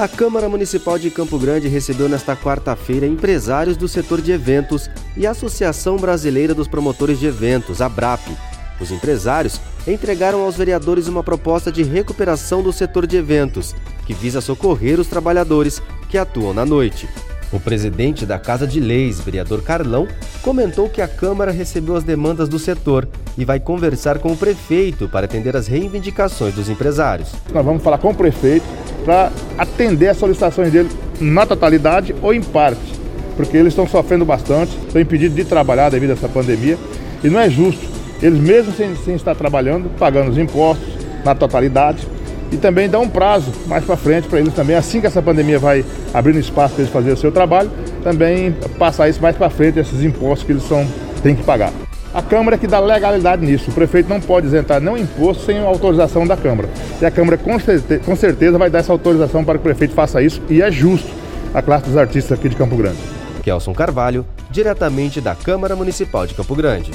A Câmara Municipal de Campo Grande recebeu nesta quarta-feira empresários do setor de eventos e a Associação Brasileira dos Promotores de Eventos, a BRAP. Os empresários entregaram aos vereadores uma proposta de recuperação do setor de eventos, que visa socorrer os trabalhadores que atuam na noite. O presidente da Casa de Leis, vereador Carlão, comentou que a Câmara recebeu as demandas do setor e vai conversar com o prefeito para atender as reivindicações dos empresários. Nós vamos falar com o prefeito para atender as solicitações dele na totalidade ou em parte, porque eles estão sofrendo bastante, estão impedidos de trabalhar devido a essa pandemia e não é justo eles mesmo sem, sem estar trabalhando, pagando os impostos na totalidade, e também dar um prazo mais para frente para eles também, assim que essa pandemia vai abrindo espaço para eles fazerem o seu trabalho, também passar isso mais para frente, esses impostos que eles são, têm que pagar. A Câmara é que dá legalidade nisso. O prefeito não pode isentar nenhum imposto sem autorização da Câmara. E a Câmara com certeza, com certeza vai dar essa autorização para que o prefeito faça isso e é justo a classe dos artistas aqui de Campo Grande. Kelson Carvalho, diretamente da Câmara Municipal de Campo Grande.